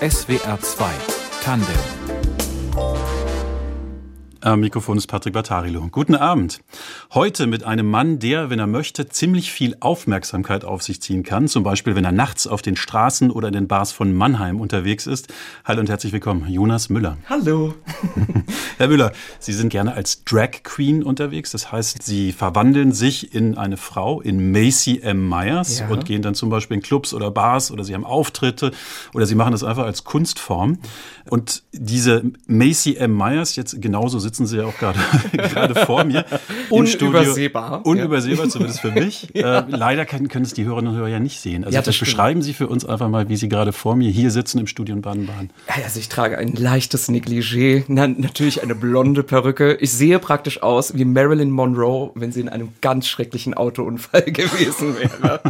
SWR 2 Tandem am Mikrofon ist Patrick Bartarilo. Guten Abend. Heute mit einem Mann, der, wenn er möchte, ziemlich viel Aufmerksamkeit auf sich ziehen kann. Zum Beispiel, wenn er nachts auf den Straßen oder in den Bars von Mannheim unterwegs ist. Hallo und herzlich willkommen, Jonas Müller. Hallo. Herr Müller, Sie sind gerne als Drag Queen unterwegs. Das heißt, Sie verwandeln sich in eine Frau, in Macy M. Myers ja. und gehen dann zum Beispiel in Clubs oder Bars oder Sie haben Auftritte oder Sie machen das einfach als Kunstform. Und diese Macy M. Myers, jetzt genauso sitzt sitzen Sie ja auch gerade, gerade vor mir. Unübersehbar. Unübersehbar, ja. zumindest für mich. ja. äh, leider können, können es die Hörerinnen und Hörer ja nicht sehen. Also ja, das beschreiben Sie für uns einfach mal, wie Sie gerade vor mir hier sitzen im Studio in Baden-Baden. Also ich trage ein leichtes Negligé, na, natürlich eine blonde Perücke. Ich sehe praktisch aus wie Marilyn Monroe, wenn sie in einem ganz schrecklichen Autounfall gewesen wäre.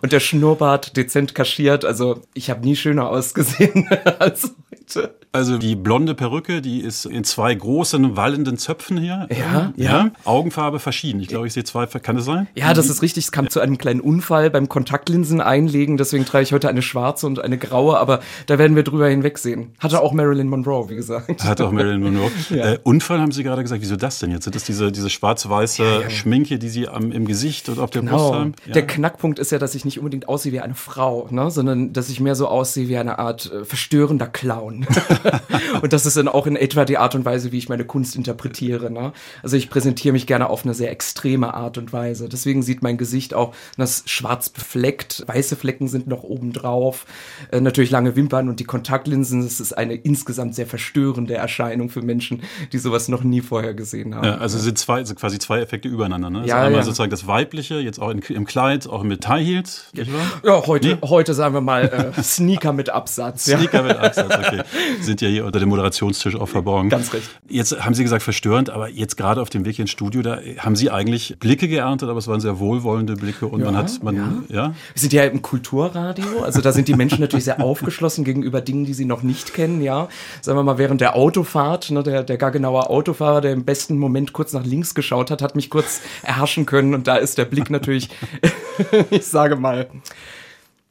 und der Schnurrbart dezent kaschiert. Also ich habe nie schöner ausgesehen als heute. Also die blonde Perücke, die ist in zwei großen wallenden Zöpfen hier. Ja, ja. ja. Augenfarbe verschieden. Ich glaube, ich sehe zwei. Kann das sein? Ja, das ist richtig. Es kam zu einem kleinen Unfall beim Kontaktlinsen einlegen. Deswegen trage ich heute eine schwarze und eine graue. Aber da werden wir drüber hinwegsehen. Hatte auch Marilyn Monroe, wie gesagt. Hatte auch Marilyn Monroe. ja. äh, Unfall haben Sie gerade gesagt. Wieso das denn jetzt? Sind das diese, diese schwarz-weiße. Schminke, die Sie am, im Gesicht und auf der genau. Brust haben? Der Knackpunkt ist ja, dass ich nicht unbedingt aussehe wie eine Frau, ne? sondern dass ich mehr so aussehe wie eine Art äh, verstörender Clown. und das ist dann auch in etwa die Art und Weise, wie ich meine Kunst interpretiere. Ne? Also ich präsentiere mich gerne auf eine sehr extreme Art und Weise. Deswegen sieht mein Gesicht auch das schwarz befleckt. Weiße Flecken sind noch oben drauf. Äh, natürlich lange Wimpern und die Kontaktlinsen. Das ist eine insgesamt sehr verstörende Erscheinung für Menschen, die sowas noch nie vorher gesehen haben. Ja, also sind zwei, also quasi zwei Effekte übereinander. Ne? Also ja, einmal ja. sozusagen das Weibliche, jetzt auch in, im Kleid, auch mit High Heels. Ja, ja heute, nee? heute sagen wir mal äh, Sneaker mit Absatz. Sneaker mit Absatz, okay. Sind ja hier unter dem Moderationstisch auch verborgen. Ganz recht. Jetzt haben Sie gesagt, verstörend, aber jetzt gerade auf dem Weg ins Studio, da haben Sie eigentlich Blicke geerntet, aber es waren sehr wohlwollende Blicke und ja, man hat, man, ja. ja. Wir sind ja im Kulturradio, also da sind die Menschen natürlich sehr aufgeschlossen gegenüber Dingen, die sie noch nicht kennen, ja. Sagen wir mal, während der Autofahrt, ne, der, der gar genauer Autofahrer, der im besten Moment kurz nach links geschaut hat, hat mich kurz erhaschen können und da ist der Blick natürlich, ich sage mal,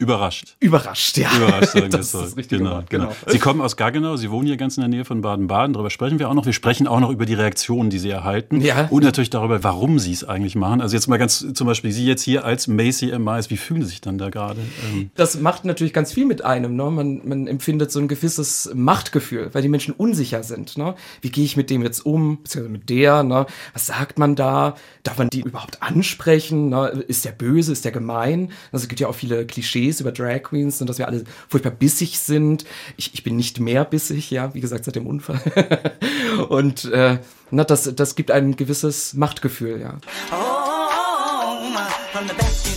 Überrascht. Überrascht, ja. Überrascht, sagen das ist richtig genau, Wort, genau. genau. Sie kommen aus Gaggenau, Sie wohnen hier ganz in der Nähe von Baden-Baden. Darüber sprechen wir auch noch. Wir sprechen auch noch über die Reaktionen, die Sie erhalten. Ja. Und natürlich darüber, warum Sie es eigentlich machen. Also jetzt mal ganz zum Beispiel Sie jetzt hier als Macy M. Myers, wie fühlen Sie sich dann da gerade? Ähm das macht natürlich ganz viel mit einem. Ne? Man, man empfindet so ein gewisses Machtgefühl, weil die Menschen unsicher sind. Ne? Wie gehe ich mit dem jetzt um, beziehungsweise mit der? Ne? Was sagt man da? Darf man die überhaupt ansprechen? Ne? Ist der böse? Ist der gemein? Also es gibt ja auch viele Klischees über Drag Queens und dass wir alle furchtbar bissig sind. Ich, ich bin nicht mehr bissig, ja, wie gesagt, seit dem Unfall. und äh, na, das, das gibt ein gewisses Machtgefühl, ja. Oh, oh, oh,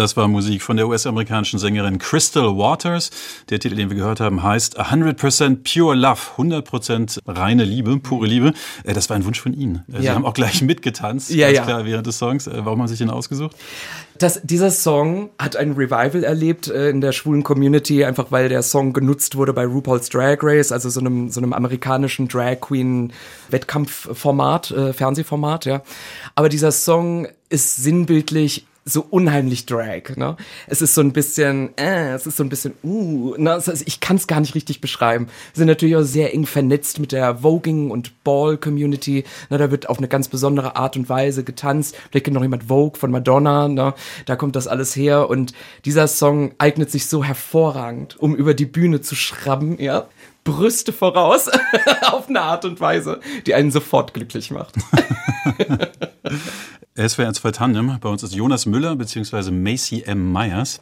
Das war Musik von der US-amerikanischen Sängerin Crystal Waters. Der Titel, den wir gehört haben, heißt 100% Pure Love, 100% reine Liebe, pure Liebe. Äh, das war ein Wunsch von Ihnen. Äh, Sie ja. haben auch gleich mitgetanzt, ja, ganz ja. klar, während des Songs. Äh, warum haben Sie sich den ausgesucht? Das, dieser Song hat ein Revival erlebt in der schwulen Community, einfach weil der Song genutzt wurde bei RuPaul's Drag Race, also so einem, so einem amerikanischen Drag Queen Wettkampfformat, äh, Fernsehformat, ja. Aber dieser Song ist sinnbildlich so unheimlich Drag. Ne? Es ist so ein bisschen, äh, es ist so ein bisschen, uh, ne? Heißt, ich kann es gar nicht richtig beschreiben. Wir sind natürlich auch sehr eng vernetzt mit der Voging und Ball Community. Ne? Da wird auf eine ganz besondere Art und Weise getanzt. Vielleicht kennt noch jemand Vogue von Madonna. Ne? Da kommt das alles her und dieser Song eignet sich so hervorragend, um über die Bühne zu schrubben, ja. Brüste voraus auf eine Art und Weise, die einen sofort glücklich macht. SWR 2 Tandem. Bei uns ist Jonas Müller bzw. Macy M. Myers.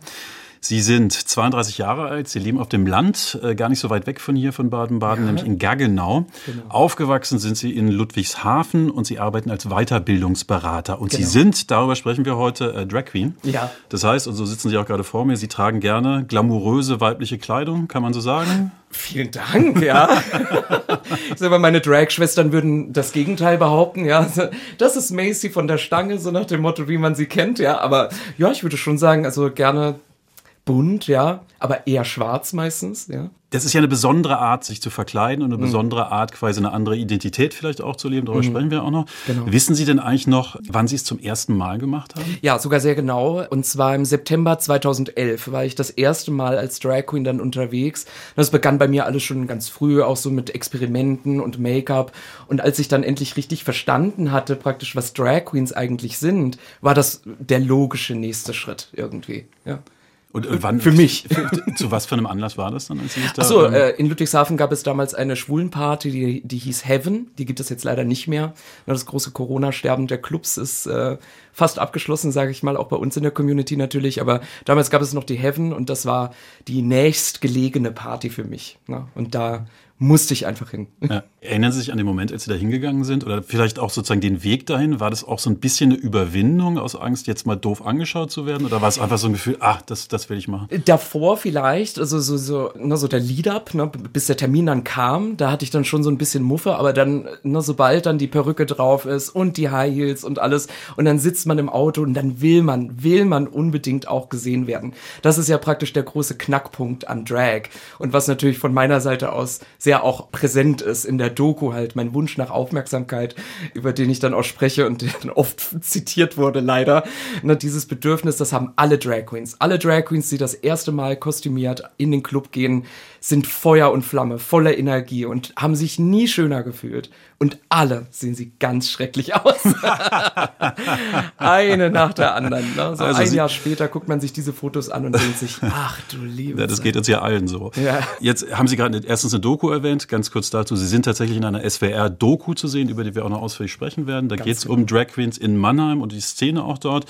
Sie sind 32 Jahre alt, Sie leben auf dem Land, äh, gar nicht so weit weg von hier, von Baden-Baden, ja. nämlich in Gaggenau. Genau. Aufgewachsen sind Sie in Ludwigshafen und Sie arbeiten als Weiterbildungsberater. Und genau. Sie sind, darüber sprechen wir heute, äh, Drag Queen. Ja. Das heißt, und so sitzen Sie auch gerade vor mir, Sie tragen gerne glamouröse weibliche Kleidung, kann man so sagen? Vielen Dank, ja. ich sag mal, meine Drag-Schwestern würden das Gegenteil behaupten, ja. Das ist Macy von der Stange, so nach dem Motto, wie man sie kennt, ja. Aber ja, ich würde schon sagen, also gerne bunt, ja, aber eher schwarz meistens, ja. Das ist ja eine besondere Art, sich zu verkleiden und eine mhm. besondere Art, quasi eine andere Identität vielleicht auch zu leben. Darüber mhm. sprechen wir auch noch. Genau. Wissen Sie denn eigentlich noch, wann Sie es zum ersten Mal gemacht haben? Ja, sogar sehr genau. Und zwar im September 2011 war ich das erste Mal als Drag Queen dann unterwegs. Das begann bei mir alles schon ganz früh, auch so mit Experimenten und Make-up. Und als ich dann endlich richtig verstanden hatte, praktisch, was Drag Queens eigentlich sind, war das der logische nächste Schritt irgendwie. Ja. Und äh, wann? Für mich. Zu was für einem Anlass war das dann? Als da, Achso, ähm äh, in Ludwigshafen gab es damals eine Schwulenparty, die, die hieß Heaven. Die gibt es jetzt leider nicht mehr. Das große Corona-Sterben der Clubs ist äh, fast abgeschlossen, sage ich mal, auch bei uns in der Community natürlich. Aber damals gab es noch die Heaven und das war die nächstgelegene Party für mich. Ne? Und da musste ich einfach hin. Ja. Erinnern Sie sich an den Moment, als Sie da hingegangen sind? Oder vielleicht auch sozusagen den Weg dahin? War das auch so ein bisschen eine Überwindung aus Angst, jetzt mal doof angeschaut zu werden? Oder war es einfach so ein Gefühl, ach, das, das will ich machen? Davor vielleicht, also so, so, ne, so der Lead-Up, ne, bis der Termin dann kam, da hatte ich dann schon so ein bisschen Muffe, aber dann, ne, sobald dann die Perücke drauf ist und die High Heels und alles, und dann sitzt man im Auto und dann will man, will man unbedingt auch gesehen werden. Das ist ja praktisch der große Knackpunkt an Drag. Und was natürlich von meiner Seite aus sehr auch präsent ist in der Doku halt, mein Wunsch nach Aufmerksamkeit, über den ich dann auch spreche und der dann oft zitiert wurde, leider. Ne, dieses Bedürfnis, das haben alle Drag Queens. Alle Drag Queens, die das erste Mal kostümiert in den Club gehen, sind Feuer und Flamme, voller Energie und haben sich nie schöner gefühlt. Und alle sehen sie ganz schrecklich aus. Eine nach der anderen. Ne? So also ein Jahr später guckt man sich diese Fotos an und denkt sich, ach du liebe ja, Das geht uns ja allen so. Ja. Jetzt haben Sie gerade erstens eine Doku erwähnt, ganz kurz dazu. Sie sind tatsächlich in einer SWR-Doku zu sehen, über die wir auch noch ausführlich sprechen werden. Da geht es genau. um Drag Queens in Mannheim und die Szene auch dort.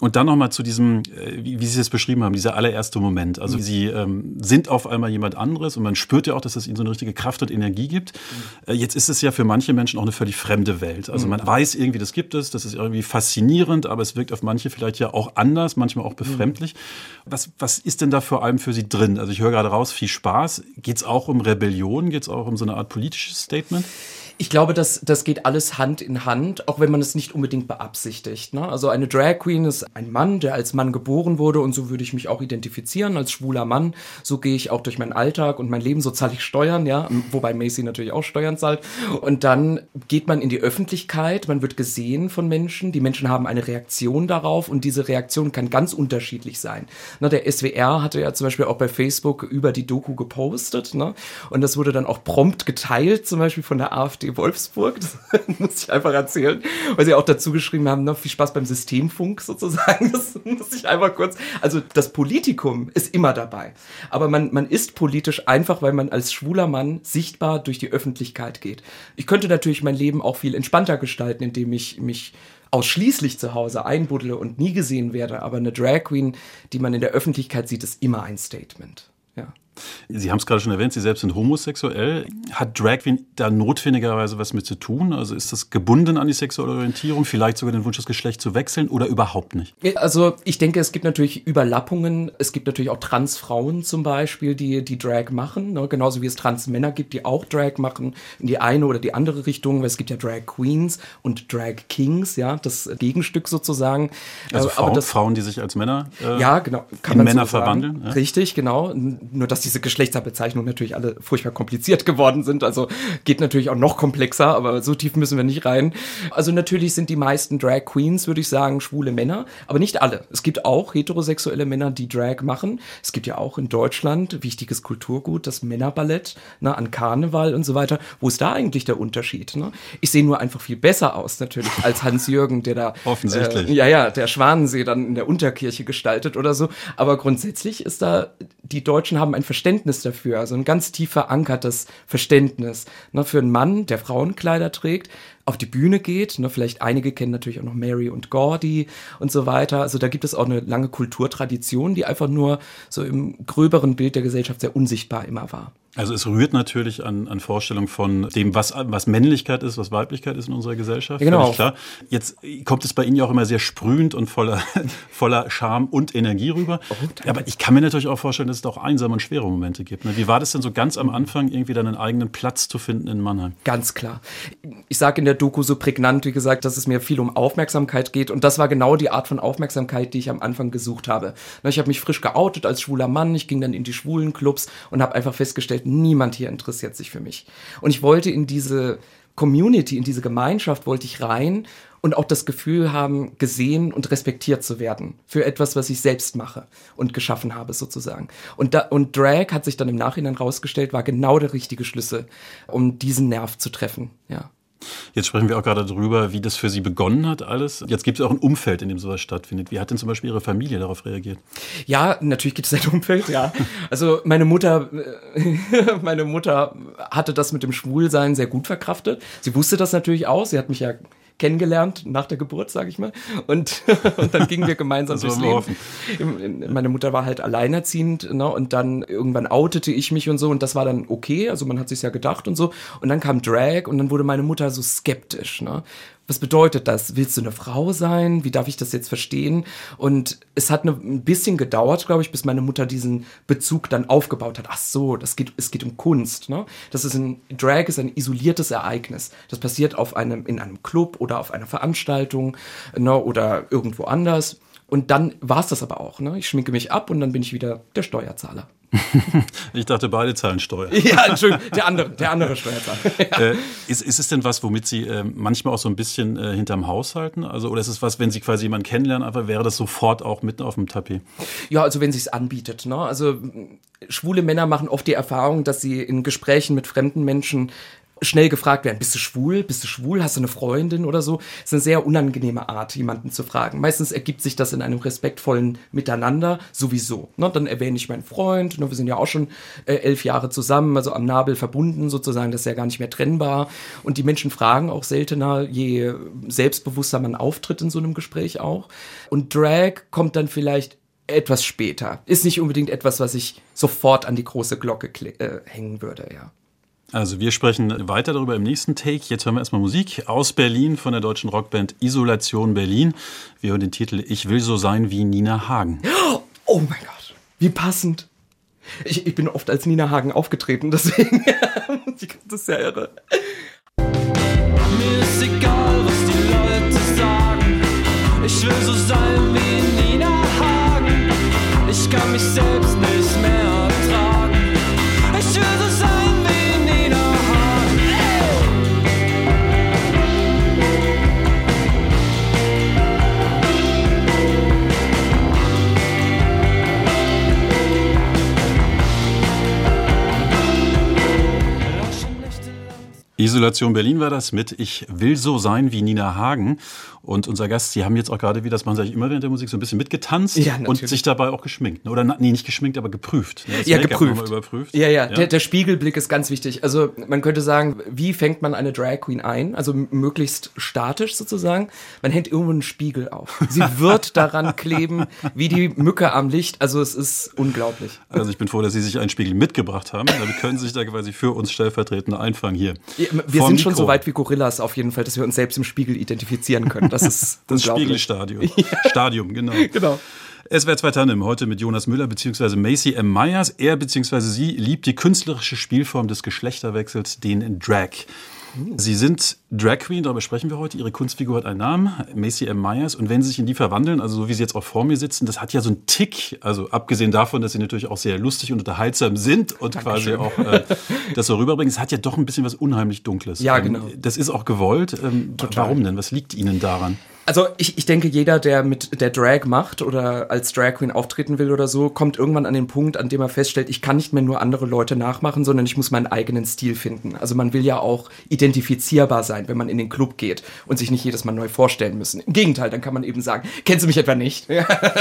Und dann nochmal zu diesem, äh, wie, wie Sie es beschrieben haben, dieser allererste Moment. Also mhm. Sie ähm, sind auf einmal jemand anderes und man spürt ja auch, dass es Ihnen so eine richtige Kraft und Energie gibt. Mhm. Jetzt ist es ja für manche Menschen auch eine völlig fremde Welt. Also man mhm. weiß irgendwie, das gibt es, das ist irgendwie faszinierend, aber es wirkt auf manche vielleicht ja auch anders, manchmal auch befremdlich. Was, was ist denn da vor allem für Sie drin? Also ich höre gerade raus, viel Spaß. Geht es auch um Rebellion? Geht es auch um so eine Art politisches Statement? Ich glaube, das, das geht alles Hand in Hand, auch wenn man es nicht unbedingt beabsichtigt. Ne? Also eine Drag Queen ist ein Mann, der als Mann geboren wurde und so würde ich mich auch identifizieren als schwuler Mann. So gehe ich auch durch meinen Alltag und mein Leben, so zahle ich Steuern, ja, wobei Macy natürlich auch Steuern zahlt. Und dann geht man in die Öffentlichkeit, man wird gesehen von Menschen, die Menschen haben eine Reaktion darauf und diese Reaktion kann ganz unterschiedlich sein. Ne, der SWR hatte ja zum Beispiel auch bei Facebook über die Doku gepostet ne? und das wurde dann auch prompt geteilt, zum Beispiel von der AfD Wolfsburg, das muss ich einfach erzählen, weil sie auch dazu geschrieben haben, noch viel Spaß beim Systemfunk sozusagen, das muss ich einfach kurz, also das Politikum ist immer dabei, aber man, man ist politisch einfach, weil man als schwuler Mann sichtbar durch die Öffentlichkeit geht. Ich könnte natürlich mein Leben auch viel entspannter gestalten, indem ich mich ausschließlich zu Hause einbuddle und nie gesehen werde, aber eine Drag Queen, die man in der Öffentlichkeit sieht, ist immer ein Statement. Ja. Sie haben es gerade schon erwähnt, Sie selbst sind homosexuell. Hat Drag Queen da notwendigerweise was mit zu tun? Also ist das gebunden an die sexuelle Orientierung, vielleicht sogar den Wunsch, das Geschlecht zu wechseln oder überhaupt nicht? Also ich denke, es gibt natürlich Überlappungen. Es gibt natürlich auch Transfrauen zum Beispiel, die, die Drag machen, ne? genauso wie es Transmänner gibt, die auch Drag machen, in die eine oder die andere Richtung. Es gibt ja Drag Queens und Drag Kings, ja, das Gegenstück sozusagen. Also äh, Frauen, das, Frauen die sich als Männer äh, ja, genau, kann in Männer so verwandeln. Ja? Richtig, genau. Nur dass diese Geschlechtsbezeichnungen natürlich alle furchtbar kompliziert geworden sind. Also geht natürlich auch noch komplexer, aber so tief müssen wir nicht rein. Also natürlich sind die meisten Drag Queens, würde ich sagen, schwule Männer, aber nicht alle. Es gibt auch heterosexuelle Männer, die Drag machen. Es gibt ja auch in Deutschland wichtiges Kulturgut, das Männerballett, ne, an Karneval und so weiter. Wo ist da eigentlich der Unterschied? Ne? Ich sehe nur einfach viel besser aus natürlich als Hans-Jürgen, der da offensichtlich äh, ja ja der Schwanensee dann in der Unterkirche gestaltet oder so. Aber grundsätzlich ist da die Deutschen haben ein Verständnis dafür, also ein ganz tief verankertes Verständnis. Ne, für einen Mann, der Frauenkleider trägt, auf die Bühne geht. Ne, vielleicht einige kennen natürlich auch noch Mary und Gordy und so weiter. Also da gibt es auch eine lange Kulturtradition, die einfach nur so im gröberen Bild der Gesellschaft sehr unsichtbar immer war. Also es rührt natürlich an, an Vorstellung von dem, was, was Männlichkeit ist, was Weiblichkeit ist in unserer Gesellschaft. Genau. Klar. Jetzt kommt es bei Ihnen ja auch immer sehr sprühend und voller, voller Charme und Energie rüber. Oh, Aber ich kann mir natürlich auch vorstellen, dass es auch einsame und schwere Momente gibt. Ne? Wie war das denn so ganz am Anfang, irgendwie dann einen eigenen Platz zu finden in Mannheim? Ganz klar. Ich sage in der Doku so prägnant, wie gesagt, dass es mir viel um Aufmerksamkeit geht. Und das war genau die Art von Aufmerksamkeit, die ich am Anfang gesucht habe. Ich habe mich frisch geoutet als schwuler Mann. Ich ging dann in die schwulen Clubs und habe einfach festgestellt, niemand hier interessiert sich für mich. Und ich wollte in diese Community, in diese Gemeinschaft wollte ich rein und auch das Gefühl haben, gesehen und respektiert zu werden für etwas, was ich selbst mache und geschaffen habe sozusagen. Und, da, und Drag hat sich dann im Nachhinein rausgestellt, war genau der richtige Schlüssel, um diesen Nerv zu treffen. Ja. Jetzt sprechen wir auch gerade darüber, wie das für Sie begonnen hat, alles. Jetzt gibt es auch ein Umfeld, in dem sowas stattfindet. Wie hat denn zum Beispiel Ihre Familie darauf reagiert? Ja, natürlich gibt es ein Umfeld, ja. Also meine Mutter, meine Mutter hatte das mit dem Schwulsein sehr gut verkraftet. Sie wusste das natürlich auch. Sie hat mich ja kennengelernt nach der Geburt, sage ich mal. Und, und dann gingen wir gemeinsam durchs Leben. Meine Mutter war halt alleinerziehend, ne? Und dann irgendwann outete ich mich und so und das war dann okay. Also man hat sich ja gedacht und so. Und dann kam Drag und dann wurde meine Mutter so skeptisch, ne? Was bedeutet das? Willst du eine Frau sein? Wie darf ich das jetzt verstehen? Und es hat ein bisschen gedauert, glaube ich, bis meine Mutter diesen Bezug dann aufgebaut hat. Ach so, das geht, es geht um Kunst. Ne? Das ist ein Drag ist ein isoliertes Ereignis. Das passiert auf einem in einem Club oder auf einer Veranstaltung ne, oder irgendwo anders. Und dann war es das aber auch. Ne? Ich schminke mich ab und dann bin ich wieder der Steuerzahler. ich dachte, beide zahlen Steuer. Ja, Entschuldigung, der andere, der andere Steuerzahler. Ja. Äh, ist, ist es denn was, womit Sie äh, manchmal auch so ein bisschen äh, hinterm Haus halten? Also, oder ist es was, wenn Sie quasi jemanden kennenlernen, einfach wäre das sofort auch mitten auf dem Tapet? Ja, also wenn sich anbietet. Ne? Also schwule Männer machen oft die Erfahrung, dass sie in Gesprächen mit fremden Menschen schnell gefragt werden, bist du schwul? Bist du schwul? Hast du eine Freundin oder so? Ist eine sehr unangenehme Art, jemanden zu fragen. Meistens ergibt sich das in einem respektvollen Miteinander sowieso. Ne? Dann erwähne ich meinen Freund, ne? wir sind ja auch schon äh, elf Jahre zusammen, also am Nabel verbunden sozusagen, das ist ja gar nicht mehr trennbar. Und die Menschen fragen auch seltener, je selbstbewusster man auftritt in so einem Gespräch auch. Und Drag kommt dann vielleicht etwas später. Ist nicht unbedingt etwas, was ich sofort an die große Glocke äh, hängen würde, ja. Also wir sprechen weiter darüber im nächsten Take. Jetzt hören wir erstmal Musik aus Berlin von der deutschen Rockband Isolation Berlin. Wir hören den Titel Ich will so sein wie Nina Hagen. Oh mein Gott, wie passend. Ich, ich bin oft als Nina Hagen aufgetreten, deswegen das ist ja irre. Mir ist egal, was die Leute sagen. Ich will so sein wie Nina Hagen. Ich kann mich selbst nicht Isolation Berlin war das mit Ich will so sein wie Nina Hagen. Und unser Gast, Sie haben jetzt auch gerade, wie das Sie eigentlich immer während der Musik, so ein bisschen mitgetanzt ja, und sich dabei auch geschminkt. Ne? Oder nee, nicht geschminkt, aber geprüft. Ne? ja, geprüft. Überprüft. Ja, ja, ja. Der, der, Spiegelblick ist ganz wichtig. Also man könnte sagen, wie fängt man eine Drag Queen ein? Also möglichst statisch sozusagen. Man hängt irgendwo einen Spiegel auf. Sie wird daran kleben, wie die Mücke am Licht. Also es ist unglaublich. Also ich bin froh, dass Sie sich einen Spiegel mitgebracht haben. Damit können Sie sich da quasi für uns stellvertretend einfangen hier. Ja, wir sind schon so weit wie Gorillas auf jeden Fall, dass wir uns selbst im Spiegel identifizieren können. Das ist das Spiegelstadium. Ja. Stadium, genau. genau. Es wäre zwei Tandem heute mit Jonas Müller bzw. Macy M. Myers. Er bzw. sie liebt die künstlerische Spielform des Geschlechterwechsels, den Drag. Sie sind Drag Queen, darüber sprechen wir heute. Ihre Kunstfigur hat einen Namen, Macy M. Myers. Und wenn Sie sich in die verwandeln, also so wie Sie jetzt auch vor mir sitzen, das hat ja so einen Tick. Also abgesehen davon, dass Sie natürlich auch sehr lustig und unterhaltsam sind und Dankeschön. quasi auch äh, das so rüberbringen, es hat ja doch ein bisschen was unheimlich Dunkles. Ja, ähm, genau. Das ist auch gewollt. Ähm. Warum denn? Was liegt Ihnen daran? Also ich, ich denke, jeder, der mit der Drag macht oder als Drag Queen auftreten will oder so, kommt irgendwann an den Punkt, an dem er feststellt, ich kann nicht mehr nur andere Leute nachmachen, sondern ich muss meinen eigenen Stil finden. Also man will ja auch identifizierbar sein, wenn man in den Club geht und sich nicht jedes Mal neu vorstellen müssen. Im Gegenteil, dann kann man eben sagen, kennst du mich etwa nicht?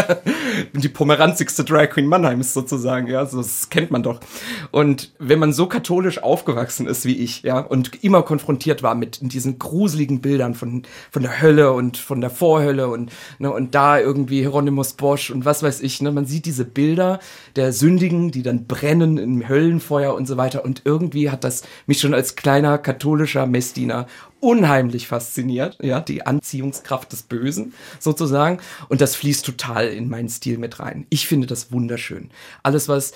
Die pomeranzigste Drag Queen Mannheims sozusagen, ja, so, das kennt man doch. Und wenn man so katholisch aufgewachsen ist wie ich, ja, und immer konfrontiert war mit diesen gruseligen Bildern von, von der Hölle und von der Vorhölle und, ne, und da irgendwie Hieronymus Bosch und was weiß ich, ne, man sieht diese Bilder der Sündigen, die dann brennen im Höllenfeuer und so weiter und irgendwie hat das mich schon als kleiner katholischer Messdiener unheimlich fasziniert, ja, die Anziehungskraft des Bösen sozusagen. Und das fließt total in meinen Stil mit rein. Ich finde das wunderschön. Alles, was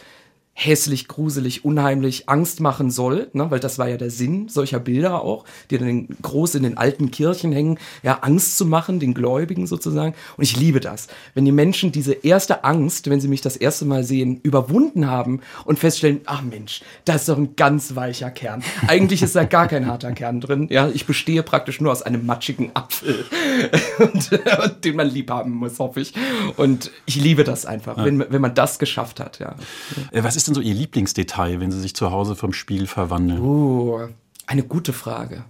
hässlich, gruselig, unheimlich Angst machen soll, ne, weil das war ja der Sinn solcher Bilder auch, die dann groß in den alten Kirchen hängen, ja, Angst zu machen, den Gläubigen sozusagen. Und ich liebe das. Wenn die Menschen diese erste Angst, wenn sie mich das erste Mal sehen, überwunden haben und feststellen, ach Mensch, da ist doch ein ganz weicher Kern. Eigentlich ist da gar kein harter Kern drin. Ja, ich bestehe praktisch nur aus einem matschigen Apfel, und, und, den man lieb haben muss, hoffe ich. Und ich liebe das einfach, ja. wenn, wenn man das geschafft hat, ja. Äh, was ist ist denn so Ihr Lieblingsdetail, wenn Sie sich zu Hause vom Spiel verwandeln? Oh, eine gute Frage.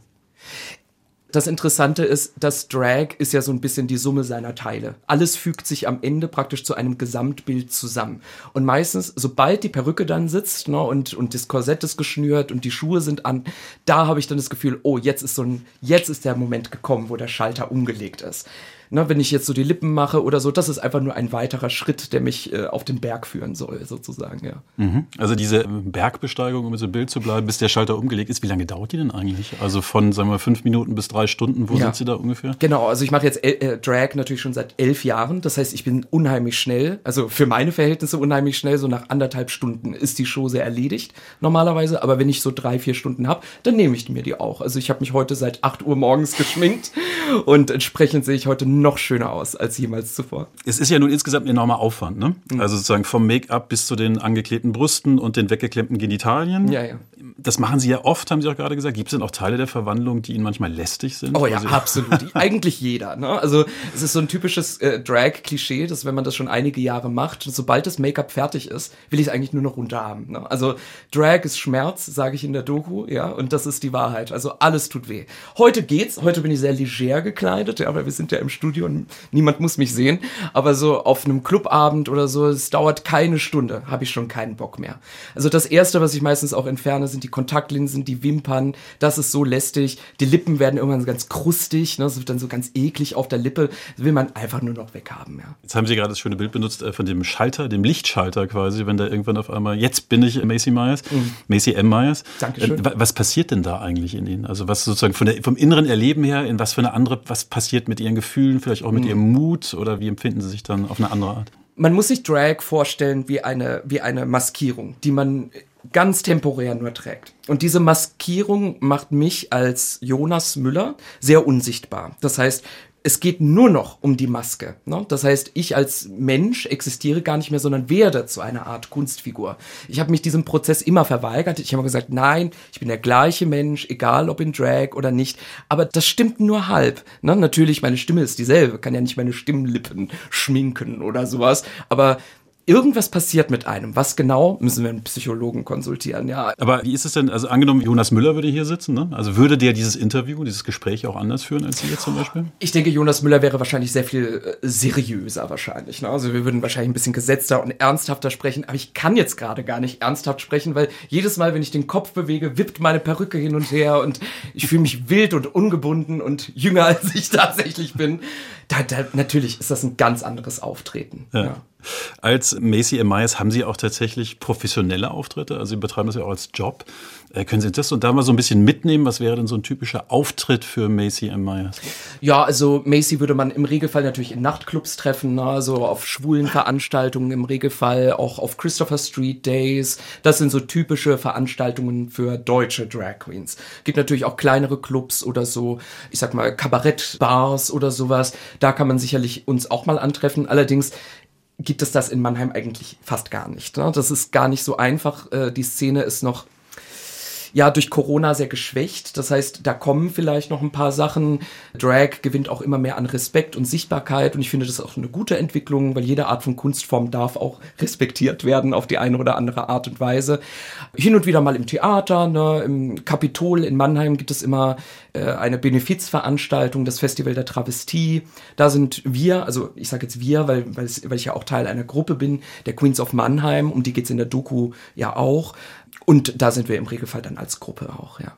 Das Interessante ist, das Drag ist ja so ein bisschen die Summe seiner Teile. Alles fügt sich am Ende praktisch zu einem Gesamtbild zusammen. Und meistens, sobald die Perücke dann sitzt ne, und, und das Korsett ist geschnürt und die Schuhe sind an, da habe ich dann das Gefühl, oh, jetzt ist so ein, jetzt ist der Moment gekommen, wo der Schalter umgelegt ist ne, wenn ich jetzt so die Lippen mache oder so, das ist einfach nur ein weiterer Schritt, der mich äh, auf den Berg führen soll, sozusagen, ja. Mhm. Also diese Bergbesteigung, um so Bild zu bleiben, bis der Schalter umgelegt ist, wie lange dauert die denn eigentlich? Also von, sagen wir, fünf Minuten bis drei Stunden, wo ja. sind Sie da ungefähr? Genau, also ich mache jetzt äh, Drag natürlich schon seit elf Jahren, das heißt, ich bin unheimlich schnell, also für meine Verhältnisse unheimlich schnell, so nach anderthalb Stunden ist die Show sehr erledigt, normalerweise, aber wenn ich so drei, vier Stunden habe, dann nehme ich mir die auch. Also ich habe mich heute seit acht Uhr morgens geschminkt und entsprechend sehe ich heute noch schöner aus als jemals zuvor. Es ist ja nun insgesamt ein enormer Aufwand, ne? Mhm. Also sozusagen vom Make-up bis zu den angeklebten Brüsten und den weggeklemmten Genitalien. Ja, ja. Das machen Sie ja oft, haben Sie auch gerade gesagt. Gibt es denn auch Teile der Verwandlung, die Ihnen manchmal lästig sind? Oh ja, absolut. Eigentlich jeder. Ne? Also es ist so ein typisches äh, Drag-Klischee, dass wenn man das schon einige Jahre macht, sobald das Make-up fertig ist, will ich es eigentlich nur noch runter haben. Ne? Also Drag ist Schmerz, sage ich in der Doku, ja, und das ist die Wahrheit. Also alles tut weh. Heute geht's, heute bin ich sehr leger gekleidet, ja, weil wir sind ja im Studio und niemand muss mich sehen. Aber so auf einem Clubabend oder so, es dauert keine Stunde, habe ich schon keinen Bock mehr. Also das erste, was ich meistens auch entferne, sind die Kontaktlinsen, die Wimpern. Das ist so lästig. Die Lippen werden irgendwann ganz krustig, ne? das wird dann so ganz eklig auf der Lippe. Das will man einfach nur noch weghaben. Ja. Jetzt haben Sie gerade das schöne Bild benutzt äh, von dem Schalter, dem Lichtschalter quasi, wenn da irgendwann auf einmal, jetzt bin ich Macy Myers, mhm. Macy M. Myers. Dankeschön. Äh, was passiert denn da eigentlich in Ihnen? Also was sozusagen der, vom inneren Erleben her, in was für eine andere, was passiert mit Ihren Gefühlen, vielleicht auch mit mhm. Ihrem Mut oder wie empfinden Sie sich dann auf eine andere Art? Man muss sich Drag vorstellen wie eine, wie eine Maskierung, die man ganz temporär nur trägt. Und diese Maskierung macht mich als Jonas Müller sehr unsichtbar. Das heißt, es geht nur noch um die Maske. Ne? Das heißt, ich als Mensch existiere gar nicht mehr, sondern werde zu einer Art Kunstfigur. Ich habe mich diesem Prozess immer verweigert. Ich habe gesagt, nein, ich bin der gleiche Mensch, egal ob in Drag oder nicht. Aber das stimmt nur halb. Ne? Natürlich, meine Stimme ist dieselbe, kann ja nicht meine Stimmlippen schminken oder sowas. Aber irgendwas passiert mit einem. Was genau, müssen wir einen Psychologen konsultieren, ja. Aber wie ist es denn, also angenommen, Jonas Müller würde hier sitzen, ne? Also würde der dieses Interview, dieses Gespräch auch anders führen als Sie jetzt zum Beispiel? Ich denke, Jonas Müller wäre wahrscheinlich sehr viel äh, seriöser wahrscheinlich. Ne? Also wir würden wahrscheinlich ein bisschen gesetzter und ernsthafter sprechen, aber ich kann jetzt gerade gar nicht ernsthaft sprechen, weil jedes Mal, wenn ich den Kopf bewege, wippt meine Perücke hin und her und ich fühle mich wild und ungebunden und jünger als ich tatsächlich bin. Da, da, natürlich ist das ein ganz anderes Auftreten. ja. ja. Als Macy. Myers haben Sie auch tatsächlich professionelle Auftritte? Also Sie betreiben das ja auch als Job. Äh, können Sie das und da mal so ein bisschen mitnehmen? Was wäre denn so ein typischer Auftritt für Macy. Myers? Ja, also Macy würde man im Regelfall natürlich in Nachtclubs treffen, ne? also auf schwulen Veranstaltungen im Regelfall, auch auf Christopher Street Days. Das sind so typische Veranstaltungen für deutsche Drag Queens. Gibt natürlich auch kleinere Clubs oder so, ich sag mal Kabarettbars oder sowas. Da kann man sicherlich uns auch mal antreffen. Allerdings gibt es das in Mannheim eigentlich fast gar nicht. Ne? Das ist gar nicht so einfach. Äh, die Szene ist noch ja durch Corona sehr geschwächt. Das heißt, da kommen vielleicht noch ein paar Sachen. Drag gewinnt auch immer mehr an Respekt und Sichtbarkeit und ich finde das auch eine gute Entwicklung, weil jede Art von Kunstform darf auch respektiert werden auf die eine oder andere Art und Weise. Hin und wieder mal im Theater, ne, im Kapitol in Mannheim gibt es immer äh, eine Benefizveranstaltung, das Festival der Travestie. Da sind wir, also ich sage jetzt wir, weil, weil, ich ja auch Teil einer Gruppe bin, der Queens of Mannheim, um die geht's in der Doku ja auch. Und da sind wir im Regelfall dann als Gruppe auch, ja.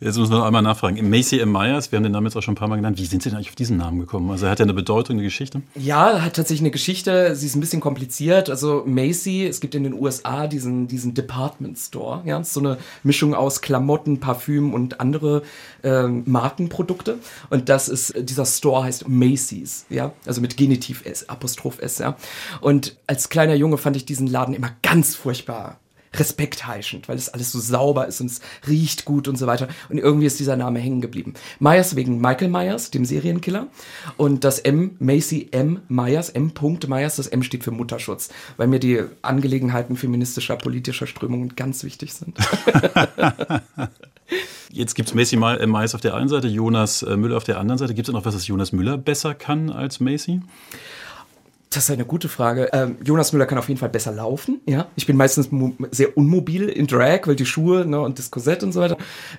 Jetzt muss man noch einmal nachfragen. Macy M. Myers, wir haben den Namen jetzt auch schon ein paar Mal genannt. Wie sind Sie denn eigentlich auf diesen Namen gekommen? Also hat er eine Bedeutung, eine Geschichte? Ja, hat tatsächlich eine Geschichte. Sie ist ein bisschen kompliziert. Also Macy, es gibt in den USA diesen, diesen Department Store. Ja, so eine Mischung aus Klamotten, Parfüm und andere ähm, Markenprodukte. Und das ist, dieser Store heißt Macy's. Ja, also mit Genitiv S, Apostroph S. Ja. Und als kleiner Junge fand ich diesen Laden immer ganz furchtbar respektheischend, weil es alles so sauber ist und es riecht gut und so weiter. Und irgendwie ist dieser Name hängen geblieben. Myers wegen Michael Myers, dem Serienkiller. Und das M, Macy M. Myers, M. Myers, das M steht für Mutterschutz, weil mir die Angelegenheiten feministischer, politischer Strömungen ganz wichtig sind. Jetzt gibt es Macy Myers auf der einen Seite, Jonas äh, Müller auf der anderen Seite. Gibt es noch was, was Jonas Müller besser kann als Macy? Das ist eine gute Frage. Ähm, Jonas Müller kann auf jeden Fall besser laufen. Ja, ich bin meistens sehr unmobil in Drag, weil die Schuhe ne, und das Korsett und so weiter.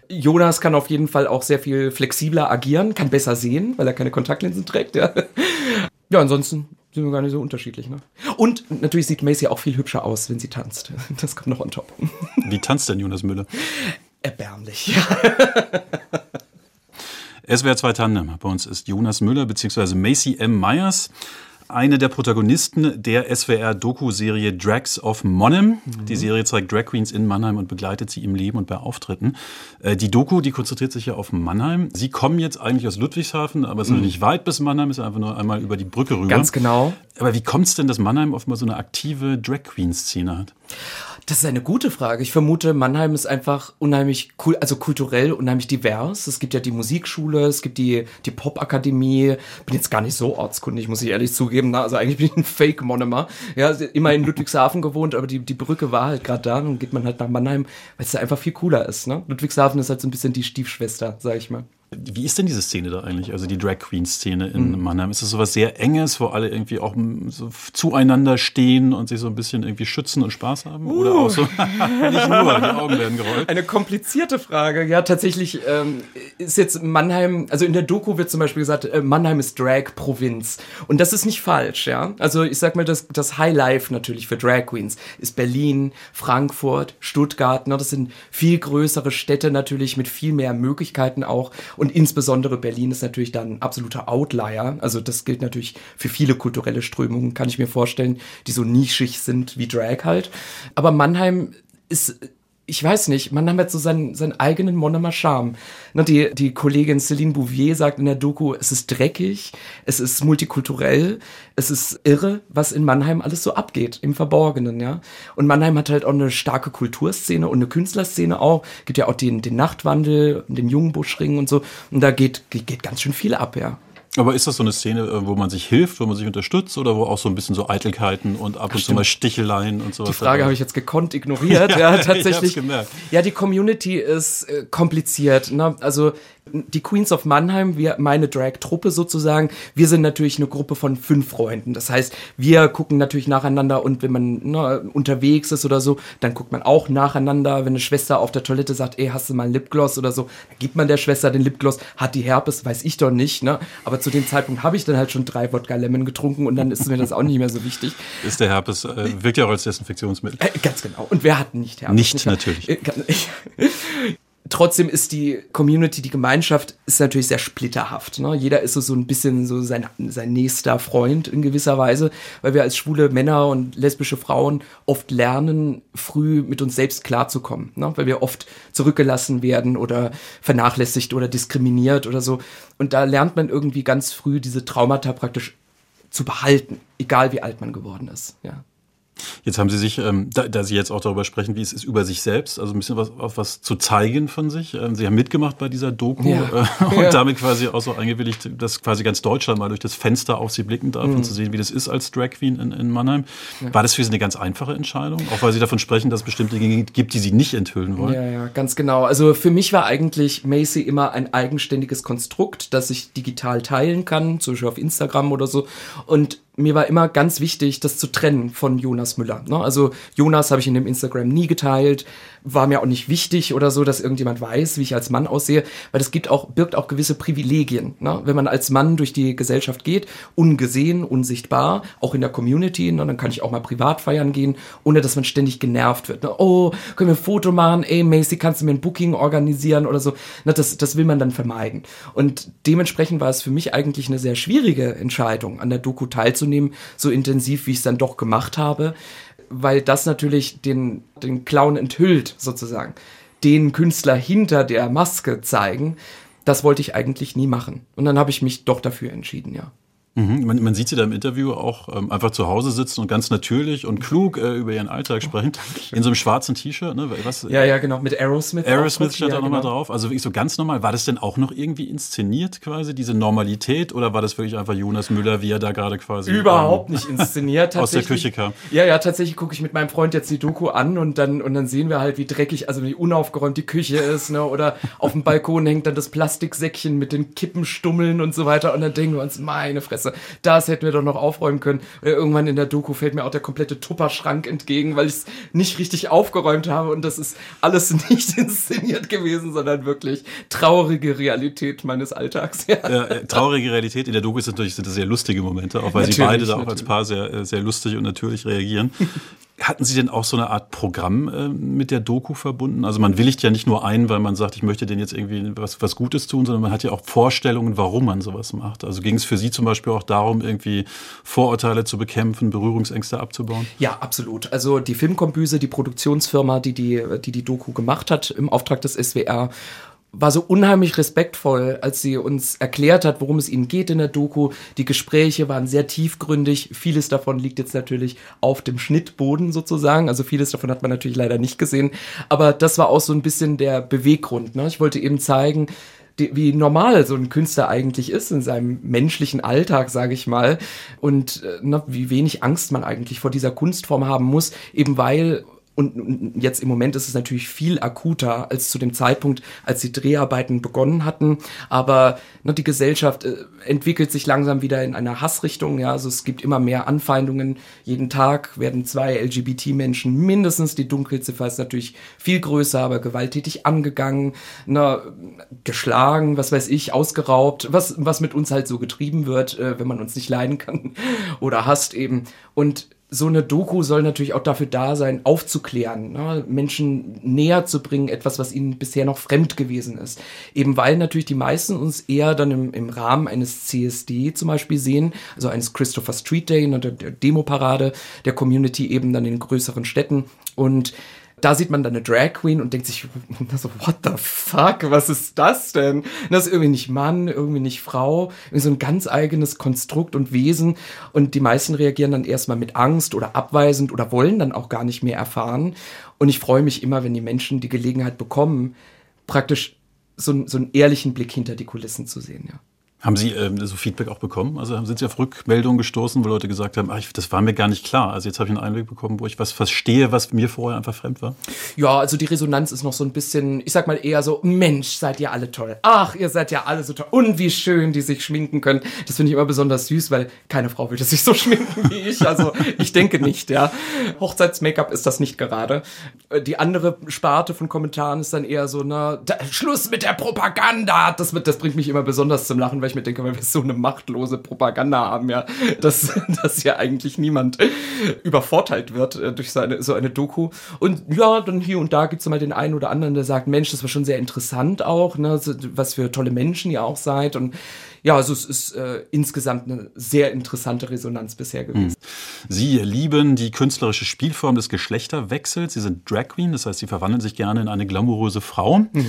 Jonas kann auf jeden Fall auch sehr viel flexibler agieren, kann besser sehen, weil er keine Kontaktlinsen trägt. Ja, ja ansonsten sind wir gar nicht so unterschiedlich. Ne? Und natürlich sieht Macy auch viel hübscher aus, wenn sie tanzt. Das kommt noch on top. Wie tanzt denn Jonas Müller? Erbärmlich. SWR 2 Tandem. Bei uns ist Jonas Müller bzw. Macy M. Myers eine der Protagonisten der SWR-Doku-Serie Drags of Monnem. Mhm. Die Serie zeigt Drag Queens in Mannheim und begleitet sie im Leben und bei Auftritten. Äh, die Doku, die konzentriert sich ja auf Mannheim. Sie kommen jetzt eigentlich aus Ludwigshafen, aber es ist mhm. nicht weit bis Mannheim, ist einfach nur einmal über die Brücke rüber. Ganz genau. Aber wie kommt es denn, dass Mannheim offenbar so eine aktive Drag Queen-Szene hat? Das ist eine gute Frage. Ich vermute, Mannheim ist einfach unheimlich cool, also kulturell unheimlich divers. Es gibt ja die Musikschule, es gibt die, die Popakademie. Bin jetzt gar nicht so ortskundig, muss ich ehrlich zugeben. Also eigentlich bin ich ein Fake-Monomer. Ja, immer in Ludwigshafen gewohnt, aber die, die Brücke war halt gerade da. Dann geht man halt nach Mannheim, weil es da einfach viel cooler ist. Ne? Ludwigshafen ist halt so ein bisschen die Stiefschwester, sag ich mal. Wie ist denn diese Szene da eigentlich, also die Drag Queen Szene in mhm. Mannheim? Ist das so was sehr Enges, wo alle irgendwie auch so zueinander stehen und sich so ein bisschen irgendwie schützen und Spaß haben? Uh. Oder auch so, nicht nur, die Augen werden gerollt. Eine komplizierte Frage. Ja, tatsächlich ähm, ist jetzt Mannheim, also in der Doku wird zum Beispiel gesagt, äh, Mannheim ist Drag-Provinz. Und das ist nicht falsch, ja. Also ich sag mal, das, das High Life natürlich für Drag Queens ist Berlin, Frankfurt, Stuttgart. Ne? Das sind viel größere Städte natürlich mit viel mehr Möglichkeiten auch. Und insbesondere Berlin ist natürlich dann ein absoluter Outlier. Also das gilt natürlich für viele kulturelle Strömungen, kann ich mir vorstellen, die so nischig sind wie Drag halt. Aber Mannheim ist ich weiß nicht, man hat so seinen, seinen eigenen Monomer Charme. Ne, die, die Kollegin Céline Bouvier sagt in der Doku, es ist dreckig, es ist multikulturell, es ist irre, was in Mannheim alles so abgeht, im Verborgenen, ja. Und Mannheim hat halt auch eine starke Kulturszene und eine Künstlerszene auch. Gibt ja auch den, den Nachtwandel, den Jungenbuschring und so. Und da geht, geht ganz schön viel ab, ja. Aber ist das so eine Szene, äh, wo man sich hilft, wo man sich unterstützt oder wo auch so ein bisschen so Eitelkeiten und ab und zu mal Sticheleien und sowas? Die Frage habe ich jetzt gekonnt ignoriert. ja, ja, tatsächlich. Ja, die Community ist äh, kompliziert. Ne? Also die Queens of Mannheim, wir, meine Drag-Truppe sozusagen, wir sind natürlich eine Gruppe von fünf Freunden. Das heißt, wir gucken natürlich nacheinander und wenn man ne, unterwegs ist oder so, dann guckt man auch nacheinander. Wenn eine Schwester auf der Toilette sagt, ey, hast du mal einen Lipgloss oder so, dann gibt man der Schwester den Lipgloss. Hat die Herpes, weiß ich doch nicht, ne? Aber zu dem Zeitpunkt habe ich dann halt schon drei Wodka Lemon getrunken und dann ist mir das auch nicht mehr so wichtig. Ist der Herpes, äh, wirkt ja auch als Desinfektionsmittel. Äh, ganz genau. Und wer hat nicht Herpes? Nicht, nicht natürlich. Äh, trotzdem ist die Community, die Gemeinschaft ist natürlich sehr splitterhaft. Ne? Jeder ist so, so ein bisschen so sein, sein nächster Freund in gewisser Weise, weil wir als schwule Männer und lesbische Frauen oft lernen, früh mit uns selbst klarzukommen. Ne? Weil wir oft zurückgelassen werden oder vernachlässigt oder diskriminiert oder so. Und da lernt man irgendwie ganz früh diese Traumata praktisch zu behalten, egal wie alt man geworden ist. Ja. Jetzt haben Sie sich, ähm, da, da, Sie jetzt auch darüber sprechen, wie es ist über sich selbst, also ein bisschen was, was zu zeigen von sich. Ähm, Sie haben mitgemacht bei dieser Doku ja. äh, und ja. damit quasi auch so eingewilligt, dass quasi ganz Deutschland mal durch das Fenster auf Sie blicken darf mhm. und zu sehen, wie das ist als Drag Queen in, in Mannheim. Ja. War das für Sie eine ganz einfache Entscheidung? Auch weil Sie davon sprechen, dass es bestimmte Dinge gibt, die Sie nicht enthüllen wollen? Ja, ja, ganz genau. Also für mich war eigentlich Macy immer ein eigenständiges Konstrukt, das ich digital teilen kann, zum Beispiel auf Instagram oder so. Und mir war immer ganz wichtig, das zu trennen von Jonas Müller. Ne? Also Jonas habe ich in dem Instagram nie geteilt, war mir auch nicht wichtig oder so, dass irgendjemand weiß, wie ich als Mann aussehe, weil das gibt auch, birgt auch gewisse Privilegien. Ne? Wenn man als Mann durch die Gesellschaft geht, ungesehen, unsichtbar, auch in der Community, ne? dann kann ich auch mal privat feiern gehen, ohne dass man ständig genervt wird. Ne? Oh, können wir ein Foto machen? Ey, Macy, kannst du mir ein Booking organisieren oder so? Ne? Das, das will man dann vermeiden. Und dementsprechend war es für mich eigentlich eine sehr schwierige Entscheidung, an der Doku teilzunehmen so intensiv, wie ich es dann doch gemacht habe, weil das natürlich den, den Clown enthüllt, sozusagen. Den Künstler hinter der Maske zeigen, das wollte ich eigentlich nie machen. Und dann habe ich mich doch dafür entschieden, ja. Mhm. Man, man, sieht sie da im Interview auch ähm, einfach zu Hause sitzen und ganz natürlich und klug äh, über ihren Alltag sprechen. Oh, in so einem schwarzen T-Shirt, ne? Was, ja, ja, genau, mit Aerosmith. Aerosmith stand da genau. nochmal drauf. Also wirklich so ganz normal. War das denn auch noch irgendwie inszeniert quasi, diese Normalität? Oder war das wirklich einfach Jonas Müller, wie er da gerade quasi. Überhaupt ähm, nicht inszeniert. aus der Küche kam. Ja, ja, tatsächlich gucke ich mit meinem Freund jetzt die Doku an und dann, und dann sehen wir halt, wie dreckig, also wie unaufgeräumt die Küche ist, ne? Oder auf dem Balkon hängt dann das Plastiksäckchen mit den Kippenstummeln und so weiter. Und dann denken wir uns, meine Fresse, das hätte hätten wir doch noch aufräumen können. Irgendwann in der Doku fällt mir auch der komplette Tupperschrank entgegen, weil ich es nicht richtig aufgeräumt habe und das ist alles nicht inszeniert gewesen, sondern wirklich traurige Realität meines Alltags. Ja. ja äh, traurige Realität. In der Doku sind natürlich sind das sehr lustige Momente, auch weil natürlich, sie beide da auch als Paar sehr, äh, sehr lustig und natürlich reagieren. Hatten Sie denn auch so eine Art Programm äh, mit der Doku verbunden? Also man willigt ja nicht nur ein, weil man sagt, ich möchte denen jetzt irgendwie was, was Gutes tun, sondern man hat ja auch Vorstellungen, warum man sowas macht. Also ging es für Sie zum Beispiel auch darum, irgendwie Vorurteile zu bekämpfen, Berührungsängste abzubauen? Ja, absolut. Also die Filmkombüse, die Produktionsfirma, die die, die, die Doku gemacht hat im Auftrag des SWR, war so unheimlich respektvoll, als sie uns erklärt hat, worum es ihnen geht in der Doku. Die Gespräche waren sehr tiefgründig. Vieles davon liegt jetzt natürlich auf dem Schnittboden sozusagen. Also vieles davon hat man natürlich leider nicht gesehen. Aber das war auch so ein bisschen der Beweggrund. Ne? Ich wollte eben zeigen, die, wie normal so ein Künstler eigentlich ist in seinem menschlichen Alltag, sage ich mal, und äh, na, wie wenig Angst man eigentlich vor dieser Kunstform haben muss, eben weil und jetzt im Moment ist es natürlich viel akuter als zu dem Zeitpunkt, als die Dreharbeiten begonnen hatten. Aber ne, die Gesellschaft äh, entwickelt sich langsam wieder in einer Hassrichtung. Ja, also es gibt immer mehr Anfeindungen. Jeden Tag werden zwei LGBT-Menschen mindestens, die Dunkelziffer ist natürlich viel größer, aber gewalttätig angegangen, ne, geschlagen, was weiß ich, ausgeraubt, was, was mit uns halt so getrieben wird, äh, wenn man uns nicht leiden kann oder hasst eben. Und so eine Doku soll natürlich auch dafür da sein, aufzuklären, ne? Menschen näher zu bringen, etwas, was ihnen bisher noch fremd gewesen ist. Eben weil natürlich die meisten uns eher dann im, im Rahmen eines CSD zum Beispiel sehen, also eines Christopher Street Day, ne, der, der Demoparade der Community eben dann in größeren Städten und da sieht man dann eine Drag Queen und denkt sich, so, what the fuck, was ist das denn? Das ist irgendwie nicht Mann, irgendwie nicht Frau, irgendwie so ein ganz eigenes Konstrukt und Wesen. Und die meisten reagieren dann erstmal mit Angst oder abweisend oder wollen dann auch gar nicht mehr erfahren. Und ich freue mich immer, wenn die Menschen die Gelegenheit bekommen, praktisch so, so einen ehrlichen Blick hinter die Kulissen zu sehen, ja. Haben Sie ähm, so Feedback auch bekommen? Also sind Sie auf Rückmeldungen gestoßen, wo Leute gesagt haben, ach, das war mir gar nicht klar. Also jetzt habe ich einen Einblick bekommen, wo ich was verstehe, was mir vorher einfach fremd war. Ja, also die Resonanz ist noch so ein bisschen, ich sag mal eher so, Mensch, seid ihr alle toll. Ach, ihr seid ja alle so toll. Und wie schön, die sich schminken können. Das finde ich immer besonders süß, weil keine Frau würde sich so schminken wie ich. Also ich denke nicht, ja. Hochzeits-Make-up ist das nicht gerade. Äh, die andere Sparte von Kommentaren ist dann eher so, na, da, Schluss mit der Propaganda. Das, das bringt mich immer besonders zum Lachen, weil ich mir denke, weil wir so eine machtlose Propaganda haben, ja, dass, dass ja eigentlich niemand übervorteilt wird äh, durch so eine, so eine Doku. Und ja, dann hier und da gibt es mal den einen oder anderen, der sagt, Mensch, das war schon sehr interessant auch, ne, was für tolle Menschen ihr auch seid. Und ja, also es ist äh, insgesamt eine sehr interessante Resonanz bisher gewesen. Hm. Sie lieben die künstlerische Spielform des Geschlechterwechsels. Sie sind Drag Queen, das heißt, Sie verwandeln sich gerne in eine glamouröse Frau. Mhm.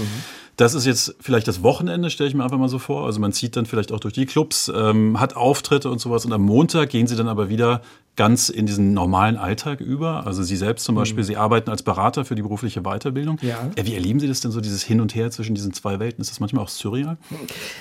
Das ist jetzt vielleicht das Wochenende, stelle ich mir einfach mal so vor. Also man zieht dann vielleicht auch durch die Clubs, ähm, hat Auftritte und sowas. Und am Montag gehen sie dann aber wieder ganz in diesen normalen Alltag über. Also Sie selbst zum Beispiel, mhm. Sie arbeiten als Berater für die berufliche Weiterbildung. Ja. Äh, wie erleben Sie das denn so, dieses Hin und Her zwischen diesen zwei Welten? Ist das manchmal auch surreal?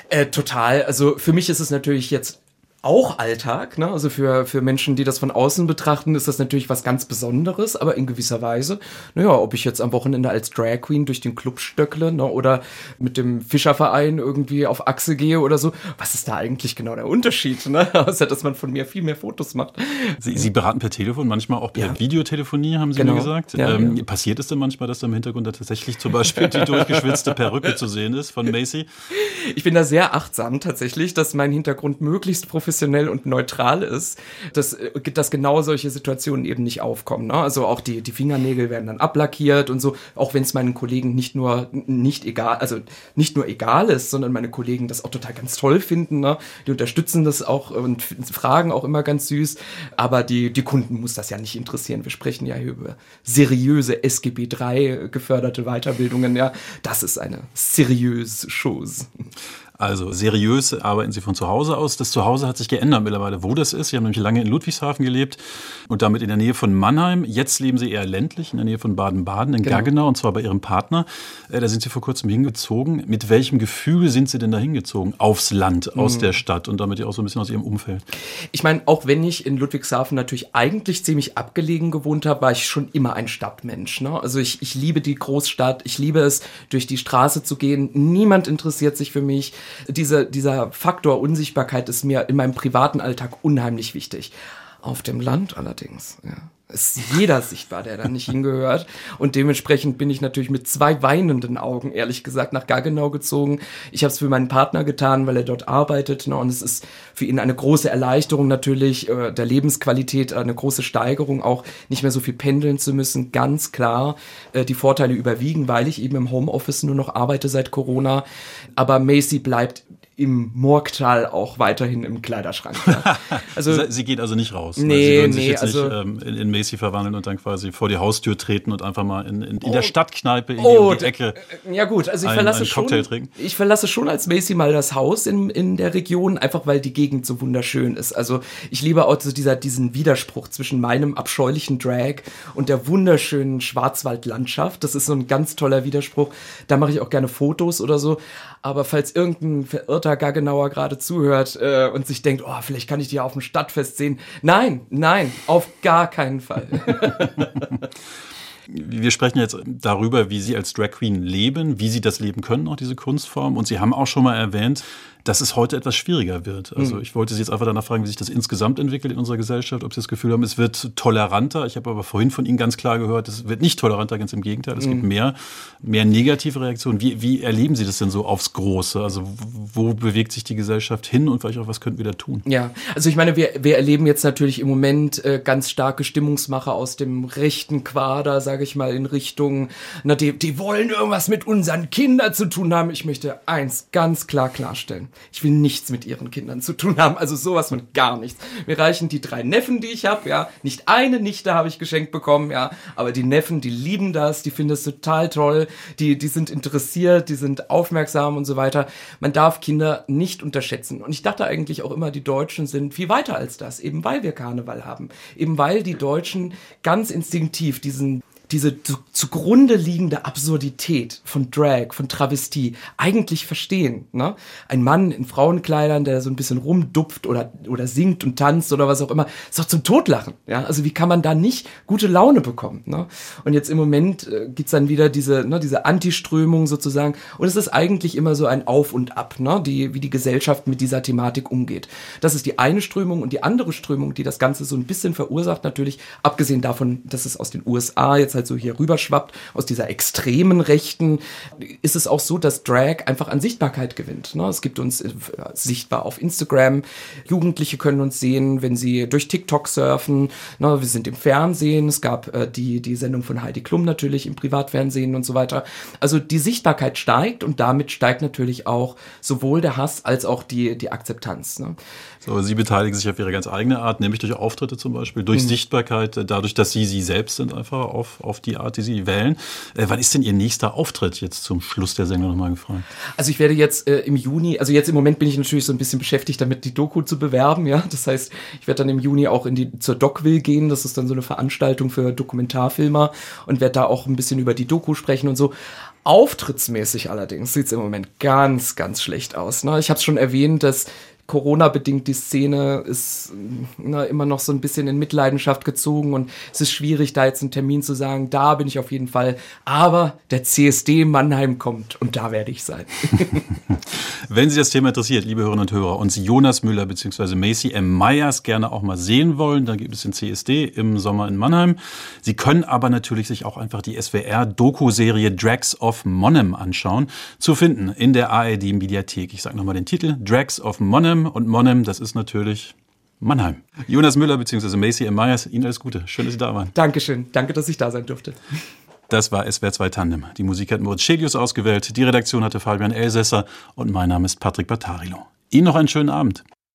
Äh, total. Also für mich ist es natürlich jetzt auch Alltag. Ne? Also für, für Menschen, die das von außen betrachten, ist das natürlich was ganz Besonderes, aber in gewisser Weise, naja, ob ich jetzt am Wochenende als Drag Queen durch den Club stöckle ne? oder mit dem Fischerverein irgendwie auf Achse gehe oder so, was ist da eigentlich genau der Unterschied? Ne? Außer, dass man von mir viel mehr Fotos macht. Sie, Sie beraten per Telefon, manchmal auch per ja. Videotelefonie, haben Sie genau. mir gesagt. Ja, ähm, ja. Passiert es denn manchmal, dass da im Hintergrund da tatsächlich zum Beispiel die durchgeschwitzte Perücke zu sehen ist von Macy? Ich bin da sehr achtsam tatsächlich, dass mein Hintergrund möglichst professionell professionell und neutral ist, dass, äh, dass genau solche Situationen eben nicht aufkommen. Ne? Also auch die, die Fingernägel werden dann ablackiert und so, auch wenn es meinen Kollegen nicht nur nicht egal, also nicht nur egal ist, sondern meine Kollegen das auch total ganz toll finden. Ne? Die unterstützen das auch und fragen auch immer ganz süß. Aber die, die Kunden muss das ja nicht interessieren. Wir sprechen ja hier über seriöse SGB 3 geförderte Weiterbildungen. Ja, das ist eine seriöse Chose. Also seriös arbeiten Sie von zu Hause aus. Das Zuhause hat sich geändert mittlerweile, wo das ist. Sie haben nämlich lange in Ludwigshafen gelebt und damit in der Nähe von Mannheim. Jetzt leben Sie eher ländlich, in der Nähe von Baden-Baden, in genau. Gaggenau, und zwar bei Ihrem Partner. Äh, da sind Sie vor kurzem hingezogen. Mit welchem Gefühl sind Sie denn da hingezogen? Aufs Land, aus mhm. der Stadt und damit ja auch so ein bisschen aus Ihrem Umfeld. Ich meine, auch wenn ich in Ludwigshafen natürlich eigentlich ziemlich abgelegen gewohnt habe, war ich schon immer ein Stadtmensch. Ne? Also ich, ich liebe die Großstadt, ich liebe es, durch die Straße zu gehen. Niemand interessiert sich für mich diese, dieser Faktor Unsichtbarkeit ist mir in meinem privaten Alltag unheimlich wichtig. Auf dem Land allerdings, ja ist jeder sichtbar, der da nicht hingehört. Und dementsprechend bin ich natürlich mit zwei weinenden Augen, ehrlich gesagt, nach Gaggenau gezogen. Ich habe es für meinen Partner getan, weil er dort arbeitet. Ne? Und es ist für ihn eine große Erleichterung natürlich, äh, der Lebensqualität, eine große Steigerung, auch nicht mehr so viel pendeln zu müssen. Ganz klar, äh, die Vorteile überwiegen, weil ich eben im Homeoffice nur noch arbeite seit Corona. Aber Macy bleibt im Morgtal auch weiterhin im Kleiderschrank. Ja. Also, Sie geht also nicht raus. Nee, Sie würden sich nee, jetzt also, nicht ähm, in, in Macy verwandeln und dann quasi vor die Haustür treten und einfach mal in, in, in der oh. Stadtkneipe in oh, die Ecke. Äh, ja gut, also ich ein, verlasse schon. Trinken. Ich verlasse schon als Macy mal das Haus in, in der Region, einfach weil die Gegend so wunderschön ist. Also ich liebe auch so dieser, diesen Widerspruch zwischen meinem abscheulichen Drag und der wunderschönen Schwarzwaldlandschaft. Das ist so ein ganz toller Widerspruch. Da mache ich auch gerne Fotos oder so. Aber falls irgendein verirrter Gaggenauer gerade zuhört äh, und sich denkt, oh, vielleicht kann ich die auf dem Stadtfest sehen. Nein, nein, auf gar keinen Fall. Wir sprechen jetzt darüber, wie Sie als Drag Queen leben, wie Sie das leben können, auch diese Kunstform. Und Sie haben auch schon mal erwähnt, dass es heute etwas schwieriger wird. Also mhm. ich wollte Sie jetzt einfach danach fragen, wie sich das insgesamt entwickelt in unserer Gesellschaft, ob Sie das Gefühl haben, es wird toleranter. Ich habe aber vorhin von Ihnen ganz klar gehört, es wird nicht toleranter, ganz im Gegenteil. Es mhm. gibt mehr, mehr negative Reaktionen. Wie, wie erleben Sie das denn so aufs Große? Also wo bewegt sich die Gesellschaft hin und vielleicht auch, was könnten wir da tun? Ja, also ich meine, wir, wir erleben jetzt natürlich im Moment äh, ganz starke Stimmungsmacher aus dem rechten Quader, sage ich mal, in Richtung, na, die, die wollen irgendwas mit unseren Kindern zu tun haben. Ich möchte eins ganz klar klarstellen. Ich will nichts mit ihren Kindern zu tun haben. Also sowas von gar nichts. Mir reichen die drei Neffen, die ich habe, ja. Nicht eine Nichte habe ich geschenkt bekommen, ja. Aber die Neffen, die lieben das, die finden es total toll, die, die sind interessiert, die sind aufmerksam und so weiter. Man darf Kinder nicht unterschätzen. Und ich dachte eigentlich auch immer, die Deutschen sind viel weiter als das, eben weil wir Karneval haben. Eben weil die Deutschen ganz instinktiv diesen diese zu, zugrunde liegende Absurdität von Drag, von Travestie eigentlich verstehen. Ne? Ein Mann in Frauenkleidern, der so ein bisschen rumdupft oder, oder singt und tanzt oder was auch immer, ist doch zum Totlachen. Ja? Also wie kann man da nicht gute Laune bekommen? Ne? Und jetzt im Moment äh, gibt's dann wieder diese, ne, diese Antiströmung sozusagen. Und es ist eigentlich immer so ein Auf und Ab, ne? die, wie die Gesellschaft mit dieser Thematik umgeht. Das ist die eine Strömung und die andere Strömung, die das Ganze so ein bisschen verursacht, natürlich, abgesehen davon, dass es aus den USA jetzt halt halt so hier rüberschwappt, aus dieser extremen Rechten, ist es auch so, dass Drag einfach an Sichtbarkeit gewinnt. Ne? Es gibt uns äh, sichtbar auf Instagram. Jugendliche können uns sehen, wenn sie durch TikTok surfen. Ne? Wir sind im Fernsehen. Es gab äh, die, die Sendung von Heidi Klum natürlich im Privatfernsehen und so weiter. Also die Sichtbarkeit steigt und damit steigt natürlich auch sowohl der Hass als auch die, die Akzeptanz. Ne? So, Sie beteiligen sich auf Ihre ganz eigene Art, nämlich durch Auftritte zum Beispiel, durch mhm. Sichtbarkeit, dadurch, dass Sie Sie selbst sind, einfach auf, auf die Art, die Sie wählen. Äh, wann ist denn Ihr nächster Auftritt jetzt zum Schluss der Sendung nochmal gefragt? Also ich werde jetzt äh, im Juni, also jetzt im Moment bin ich natürlich so ein bisschen beschäftigt damit, die Doku zu bewerben, ja. Das heißt, ich werde dann im Juni auch in die zur Docville gehen. Das ist dann so eine Veranstaltung für Dokumentarfilmer und werde da auch ein bisschen über die Doku sprechen und so. Auftrittsmäßig allerdings sieht es im Moment ganz, ganz schlecht aus. Ne? Ich habe es schon erwähnt, dass Corona-bedingt die Szene ist na, immer noch so ein bisschen in Mitleidenschaft gezogen und es ist schwierig, da jetzt einen Termin zu sagen, da bin ich auf jeden Fall. Aber der CSD Mannheim kommt und da werde ich sein. Wenn Sie das Thema interessiert, liebe Hörerinnen und Hörer, und Sie Jonas Müller bzw. Macy M. Myers gerne auch mal sehen wollen, dann gibt es den CSD im Sommer in Mannheim. Sie können aber natürlich sich auch einfach die SWR-Doku-Serie Drags of Monnem anschauen. Zu finden in der ARD-Mediathek. Ich sage nochmal den Titel. Drags of Monnem Monheim und Monheim, das ist natürlich Mannheim. Jonas Müller bzw. Macy M. Myers, Ihnen alles Gute. Schön, dass Sie da waren. Dankeschön. Danke, dass ich da sein durfte. Das war SWR 2 Tandem. Die Musik hat Moritz Schelius ausgewählt, die Redaktion hatte Fabian Elsässer und mein Name ist Patrick Battarilo. Ihnen noch einen schönen Abend.